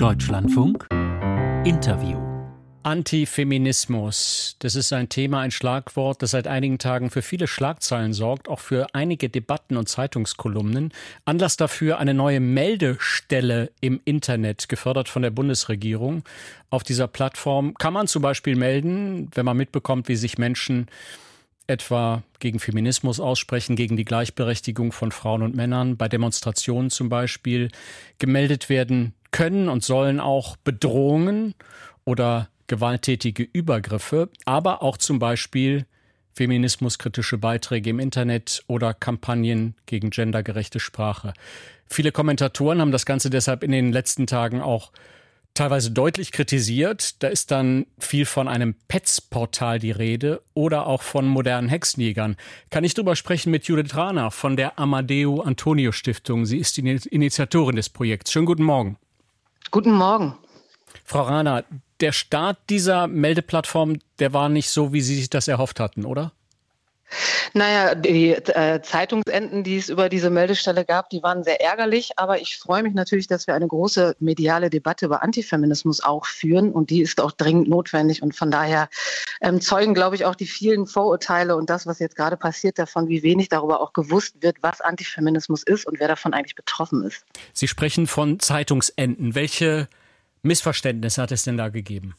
Deutschlandfunk Interview Antifeminismus, das ist ein Thema, ein Schlagwort, das seit einigen Tagen für viele Schlagzeilen sorgt, auch für einige Debatten und Zeitungskolumnen. Anlass dafür eine neue Meldestelle im Internet, gefördert von der Bundesregierung. Auf dieser Plattform kann man zum Beispiel melden, wenn man mitbekommt, wie sich Menschen etwa gegen Feminismus aussprechen, gegen die Gleichberechtigung von Frauen und Männern, bei Demonstrationen zum Beispiel gemeldet werden können und sollen auch Bedrohungen oder gewalttätige Übergriffe, aber auch zum Beispiel feminismuskritische Beiträge im Internet oder Kampagnen gegen gendergerechte Sprache. Viele Kommentatoren haben das Ganze deshalb in den letzten Tagen auch teilweise deutlich kritisiert. Da ist dann viel von einem Pets-Portal die Rede oder auch von modernen Hexenjägern. Kann ich darüber sprechen mit Judith Rana von der Amadeo Antonio Stiftung. Sie ist die Initiatorin des Projekts. Schönen guten Morgen. Guten Morgen. Frau Rana, der Start dieser Meldeplattform, der war nicht so, wie Sie sich das erhofft hatten, oder? Naja, die äh, Zeitungsenden, die es über diese Meldestelle gab, die waren sehr ärgerlich. Aber ich freue mich natürlich, dass wir eine große mediale Debatte über Antifeminismus auch führen. Und die ist auch dringend notwendig. Und von daher ähm, zeugen, glaube ich, auch die vielen Vorurteile und das, was jetzt gerade passiert, davon, wie wenig darüber auch gewusst wird, was Antifeminismus ist und wer davon eigentlich betroffen ist. Sie sprechen von Zeitungsenden. Welche Missverständnisse hat es denn da gegeben?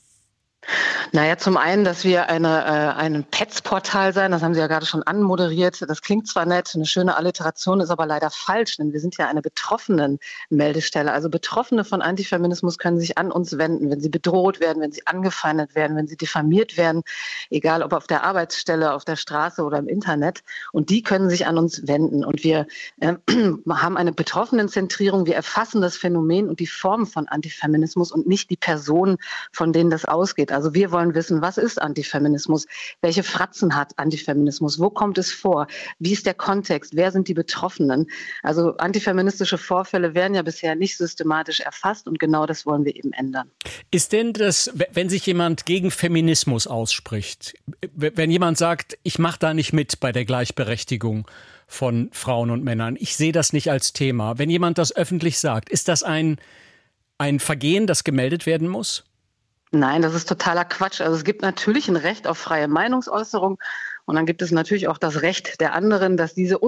Naja, zum einen, dass wir eine, äh, ein Pets-Portal sein, das haben Sie ja gerade schon anmoderiert. Das klingt zwar nett, eine schöne Alliteration ist aber leider falsch, denn wir sind ja eine betroffenen Meldestelle. Also Betroffene von Antifeminismus können sich an uns wenden, wenn sie bedroht werden, wenn sie angefeindet werden, wenn sie diffamiert werden, egal ob auf der Arbeitsstelle, auf der Straße oder im Internet. Und die können sich an uns wenden. Und wir äh, haben eine Betroffenenzentrierung. Wir erfassen das Phänomen und die Form von Antifeminismus und nicht die Personen, von denen das ausgeht. Also wir wollen wissen, was ist Antifeminismus? Welche Fratzen hat Antifeminismus? Wo kommt es vor? Wie ist der Kontext? Wer sind die Betroffenen? Also antifeministische Vorfälle werden ja bisher nicht systematisch erfasst und genau das wollen wir eben ändern. Ist denn das, wenn sich jemand gegen Feminismus ausspricht, wenn jemand sagt, ich mache da nicht mit bei der Gleichberechtigung von Frauen und Männern, ich sehe das nicht als Thema, wenn jemand das öffentlich sagt, ist das ein, ein Vergehen, das gemeldet werden muss? Nein, das ist totaler Quatsch. Also es gibt natürlich ein Recht auf freie Meinungsäußerung und dann gibt es natürlich auch das Recht der anderen, dass diese,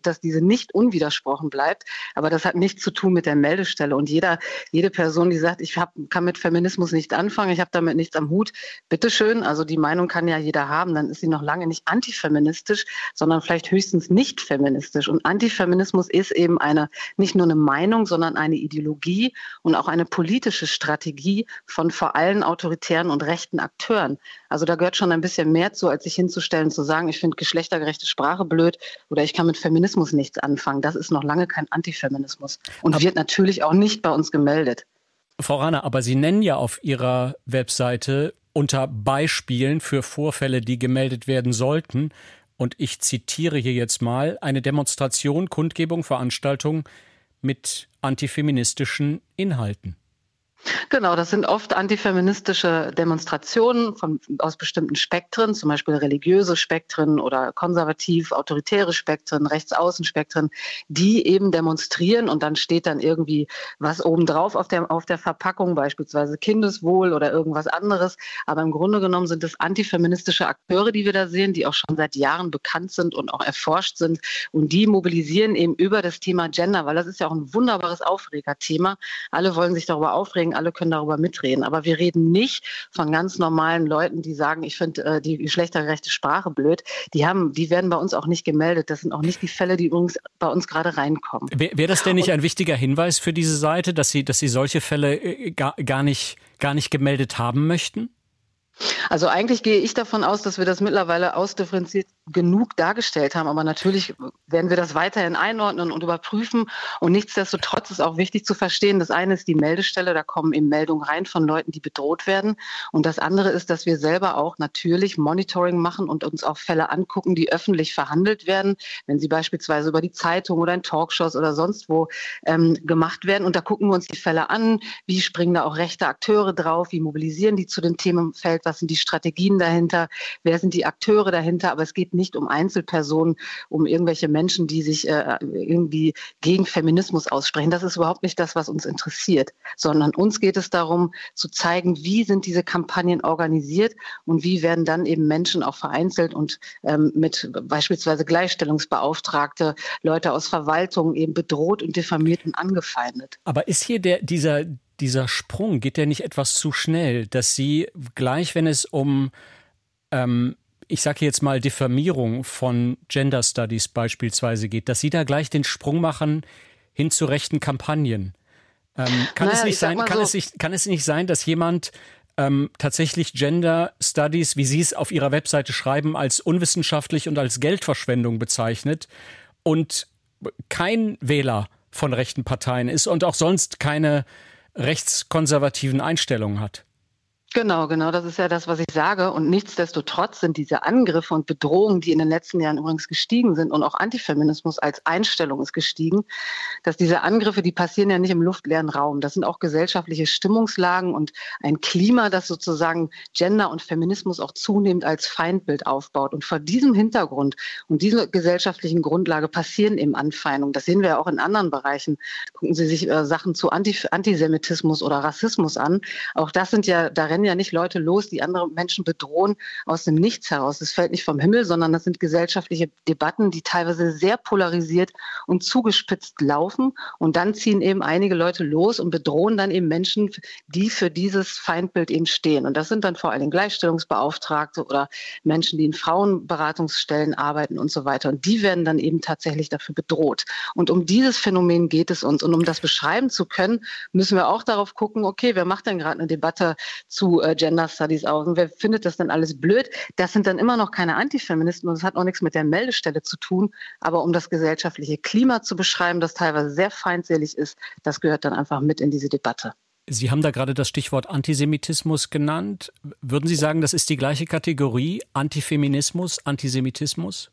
dass diese nicht unwidersprochen bleibt. Aber das hat nichts zu tun mit der Meldestelle. Und jeder, jede Person, die sagt, ich hab, kann mit Feminismus nicht anfangen, ich habe damit nichts am Hut, bitteschön. Also die Meinung kann ja jeder haben. Dann ist sie noch lange nicht antifeministisch, sondern vielleicht höchstens nicht feministisch. Und Antifeminismus ist eben eine, nicht nur eine Meinung, sondern eine Ideologie und auch eine politische Strategie von vor allem autoritären und rechten Akteuren. Also da gehört schon ein bisschen mehr zu, als sich hinzustellen und zu sagen, ich finde geschlechtergerechte Sprache blöd oder ich kann mit Feminismus nichts anfangen. Das ist noch lange kein Antifeminismus und aber wird natürlich auch nicht bei uns gemeldet. Frau Rana, aber Sie nennen ja auf Ihrer Webseite unter Beispielen für Vorfälle, die gemeldet werden sollten, und ich zitiere hier jetzt mal, eine Demonstration, Kundgebung, Veranstaltung mit antifeministischen Inhalten. Genau, das sind oft antifeministische Demonstrationen von, aus bestimmten Spektren, zum Beispiel religiöse Spektren oder konservativ, autoritäre Spektren, Rechtsaußenspektren, die eben demonstrieren und dann steht dann irgendwie was obendrauf auf der, auf der Verpackung, beispielsweise Kindeswohl oder irgendwas anderes. Aber im Grunde genommen sind es antifeministische Akteure, die wir da sehen, die auch schon seit Jahren bekannt sind und auch erforscht sind. Und die mobilisieren eben über das Thema Gender, weil das ist ja auch ein wunderbares Aufregerthema. Alle wollen sich darüber aufregen deswegen alle können darüber mitreden. Aber wir reden nicht von ganz normalen Leuten, die sagen, ich finde äh, die geschlechtergerechte Sprache blöd. Die haben, die werden bei uns auch nicht gemeldet. Das sind auch nicht die Fälle, die übrigens bei uns gerade reinkommen. Wäre wär das denn nicht ein wichtiger Hinweis für diese Seite, dass Sie, dass Sie solche Fälle äh, gar, gar, nicht, gar nicht gemeldet haben möchten? Also eigentlich gehe ich davon aus, dass wir das mittlerweile ausdifferenziert genug dargestellt haben. Aber natürlich werden wir das weiterhin einordnen und überprüfen. Und nichtsdestotrotz ist auch wichtig zu verstehen, das eine ist die Meldestelle, da kommen eben Meldungen rein von Leuten, die bedroht werden. Und das andere ist, dass wir selber auch natürlich Monitoring machen und uns auch Fälle angucken, die öffentlich verhandelt werden, wenn sie beispielsweise über die Zeitung oder in Talkshows oder sonst wo ähm, gemacht werden. Und da gucken wir uns die Fälle an, wie springen da auch rechte Akteure drauf, wie mobilisieren die zu dem Themenfeld, was sind die Strategien dahinter, wer sind die Akteure dahinter. Aber es geht nicht um Einzelpersonen, um irgendwelche Menschen, die sich äh, irgendwie gegen Feminismus aussprechen. Das ist überhaupt nicht das, was uns interessiert, sondern uns geht es darum zu zeigen, wie sind diese Kampagnen organisiert und wie werden dann eben Menschen auch vereinzelt und ähm, mit beispielsweise Gleichstellungsbeauftragte, Leute aus Verwaltung eben bedroht und diffamiert und angefeindet. Aber ist hier der, dieser, dieser Sprung, geht der nicht etwas zu schnell, dass Sie gleich, wenn es um ähm, ich sage jetzt mal Diffamierung von Gender Studies beispielsweise geht, dass Sie da gleich den Sprung machen hin zu rechten Kampagnen. Ähm, kann, naja, es nicht sein, kann, so. es nicht, kann es nicht sein, dass jemand ähm, tatsächlich Gender Studies, wie Sie es auf Ihrer Webseite schreiben, als unwissenschaftlich und als Geldverschwendung bezeichnet und kein Wähler von rechten Parteien ist und auch sonst keine rechtskonservativen Einstellungen hat? Genau, genau, das ist ja das, was ich sage. Und nichtsdestotrotz sind diese Angriffe und Bedrohungen, die in den letzten Jahren übrigens gestiegen sind und auch Antifeminismus als Einstellung ist gestiegen, dass diese Angriffe, die passieren ja nicht im luftleeren Raum. Das sind auch gesellschaftliche Stimmungslagen und ein Klima, das sozusagen Gender und Feminismus auch zunehmend als Feindbild aufbaut. Und vor diesem Hintergrund und dieser gesellschaftlichen Grundlage passieren eben Anfeindungen. Das sehen wir ja auch in anderen Bereichen. Gucken Sie sich äh, Sachen zu Antisemitismus oder Rassismus an. Auch das sind ja darin rennen ja nicht Leute los, die andere Menschen bedrohen aus dem Nichts heraus. Das fällt nicht vom Himmel, sondern das sind gesellschaftliche Debatten, die teilweise sehr polarisiert und zugespitzt laufen. Und dann ziehen eben einige Leute los und bedrohen dann eben Menschen, die für dieses Feindbild eben stehen. Und das sind dann vor allem Gleichstellungsbeauftragte oder Menschen, die in Frauenberatungsstellen arbeiten und so weiter. Und die werden dann eben tatsächlich dafür bedroht. Und um dieses Phänomen geht es uns. Und um das beschreiben zu können, müssen wir auch darauf gucken, okay, wer macht denn gerade eine Debatte zu äh, Gender Studies aus. Und wer findet das dann alles blöd? Das sind dann immer noch keine Antifeministen und das hat auch nichts mit der Meldestelle zu tun. Aber um das gesellschaftliche Klima zu beschreiben, das teilweise sehr feindselig ist, das gehört dann einfach mit in diese Debatte. Sie haben da gerade das Stichwort Antisemitismus genannt. Würden Sie sagen, das ist die gleiche Kategorie Antifeminismus, Antisemitismus?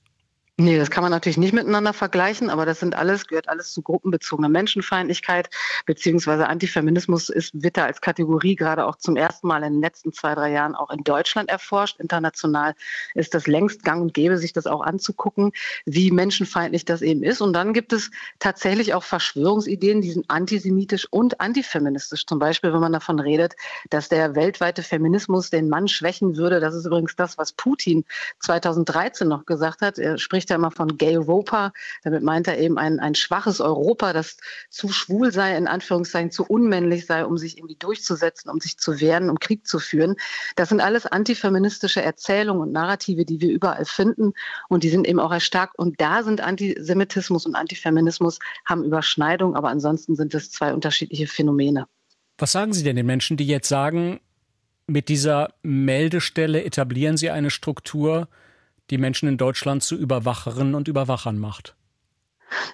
Nee, das kann man natürlich nicht miteinander vergleichen, aber das sind alles, gehört alles zu gruppenbezogener Menschenfeindlichkeit, beziehungsweise Antifeminismus ist, wird da als Kategorie gerade auch zum ersten Mal in den letzten zwei, drei Jahren auch in Deutschland erforscht. International ist das längst gang und gäbe, sich das auch anzugucken, wie menschenfeindlich das eben ist. Und dann gibt es tatsächlich auch Verschwörungsideen, die sind antisemitisch und antifeministisch. Zum Beispiel, wenn man davon redet, dass der weltweite Feminismus den Mann schwächen würde. Das ist übrigens das, was Putin 2013 noch gesagt hat. Er spricht spricht ja immer von Gay Europa. Damit meint er eben ein, ein schwaches Europa, das zu schwul sei, in Anführungszeichen zu unmännlich sei, um sich irgendwie durchzusetzen, um sich zu wehren, um Krieg zu führen. Das sind alles antifeministische Erzählungen und Narrative, die wir überall finden. Und die sind eben auch erstarkt. Und da sind Antisemitismus und Antifeminismus haben Überschneidung, aber ansonsten sind es zwei unterschiedliche Phänomene. Was sagen Sie denn den Menschen, die jetzt sagen, mit dieser Meldestelle etablieren Sie eine Struktur, die Menschen in Deutschland zu Überwacherinnen und Überwachern macht.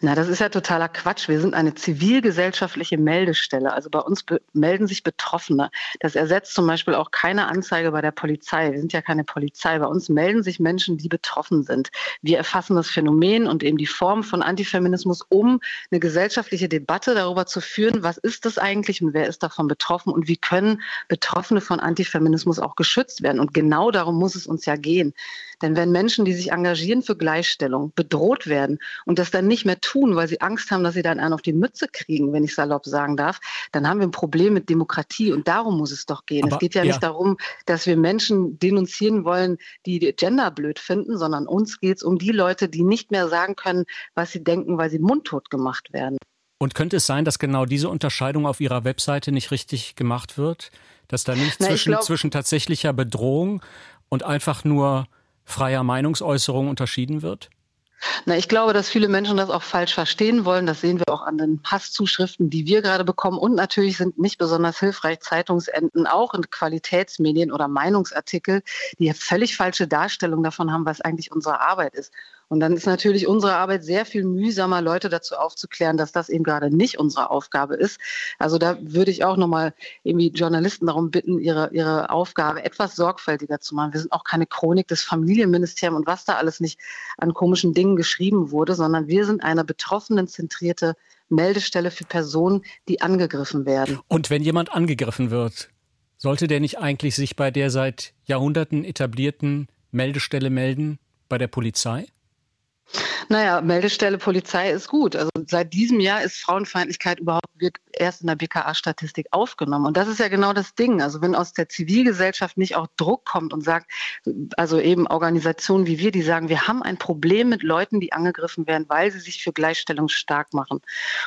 Na, das ist ja totaler Quatsch. Wir sind eine zivilgesellschaftliche Meldestelle. Also bei uns melden sich Betroffene. Das ersetzt zum Beispiel auch keine Anzeige bei der Polizei. Wir sind ja keine Polizei. Bei uns melden sich Menschen, die betroffen sind. Wir erfassen das Phänomen und eben die Form von Antifeminismus, um eine gesellschaftliche Debatte darüber zu führen, was ist das eigentlich und wer ist davon betroffen und wie können Betroffene von Antifeminismus auch geschützt werden. Und genau darum muss es uns ja gehen. Denn wenn Menschen, die sich engagieren für Gleichstellung, bedroht werden und das dann nicht mehr tun, weil sie Angst haben, dass sie dann einen auf die Mütze kriegen, wenn ich salopp sagen darf, dann haben wir ein Problem mit Demokratie und darum muss es doch gehen. Aber, es geht ja, ja, nicht darum, dass wir Menschen denunzieren wollen, die Gender blöd finden, sondern uns geht es um die Leute, die nicht mehr sagen können, was sie denken, weil sie mundtot gemacht werden. Und könnte es sein, dass genau diese Unterscheidung auf Ihrer Webseite nicht richtig gemacht wird? Dass da nicht Na, zwischen, glaub, zwischen tatsächlicher Bedrohung und einfach nur freier Meinungsäußerung unterschieden wird? Na, ich glaube, dass viele Menschen das auch falsch verstehen wollen. Das sehen wir auch an den Hasszuschriften, die wir gerade bekommen. Und natürlich sind nicht besonders hilfreich Zeitungsenden, auch in Qualitätsmedien oder Meinungsartikel, die völlig falsche Darstellung davon haben, was eigentlich unsere Arbeit ist. Und dann ist natürlich unsere Arbeit sehr viel mühsamer, Leute dazu aufzuklären, dass das eben gerade nicht unsere Aufgabe ist. Also da würde ich auch nochmal irgendwie Journalisten darum bitten, ihre, ihre Aufgabe etwas sorgfältiger zu machen. Wir sind auch keine Chronik des Familienministeriums und was da alles nicht an komischen Dingen geschrieben wurde, sondern wir sind eine betroffenen zentrierte Meldestelle für Personen, die angegriffen werden. Und wenn jemand angegriffen wird, sollte der nicht eigentlich sich bei der seit Jahrhunderten etablierten Meldestelle melden? bei der Polizei? Naja, Meldestelle Polizei ist gut. Also seit diesem Jahr ist Frauenfeindlichkeit überhaupt wird erst in der BKA-Statistik aufgenommen. Und das ist ja genau das Ding. Also wenn aus der Zivilgesellschaft nicht auch Druck kommt und sagt, also eben Organisationen wie wir, die sagen, wir haben ein Problem mit Leuten, die angegriffen werden, weil sie sich für Gleichstellung stark machen.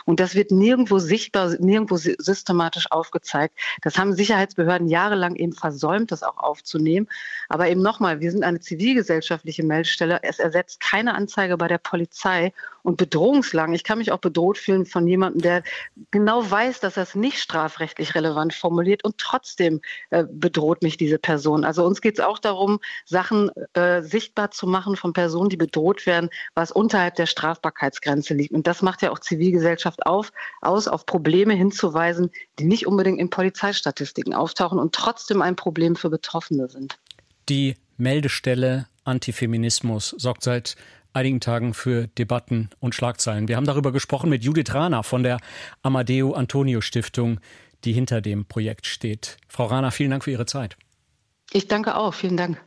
Und das wird nirgendwo sichtbar, nirgendwo systematisch aufgezeigt. Das haben Sicherheitsbehörden jahrelang eben versäumt, das auch aufzunehmen. Aber eben nochmal, wir sind eine zivilgesellschaftliche Meldestelle. Es ersetzt keine Anzeige bei der Polizei und Bedrohungslagen. Ich kann mich auch bedroht fühlen von jemandem, der genau weiß, dass er es nicht strafrechtlich relevant formuliert und trotzdem äh, bedroht mich diese Person. Also uns geht es auch darum, Sachen äh, sichtbar zu machen von Personen, die bedroht werden, was unterhalb der Strafbarkeitsgrenze liegt. Und das macht ja auch Zivilgesellschaft auf, aus, auf Probleme hinzuweisen, die nicht unbedingt in Polizeistatistiken auftauchen und trotzdem ein Problem für Betroffene sind. Die Meldestelle Antifeminismus sorgt seit einigen Tagen für Debatten und Schlagzeilen. Wir haben darüber gesprochen mit Judith Rana von der Amadeo Antonio Stiftung, die hinter dem Projekt steht. Frau Rana, vielen Dank für Ihre Zeit. Ich danke auch. Vielen Dank.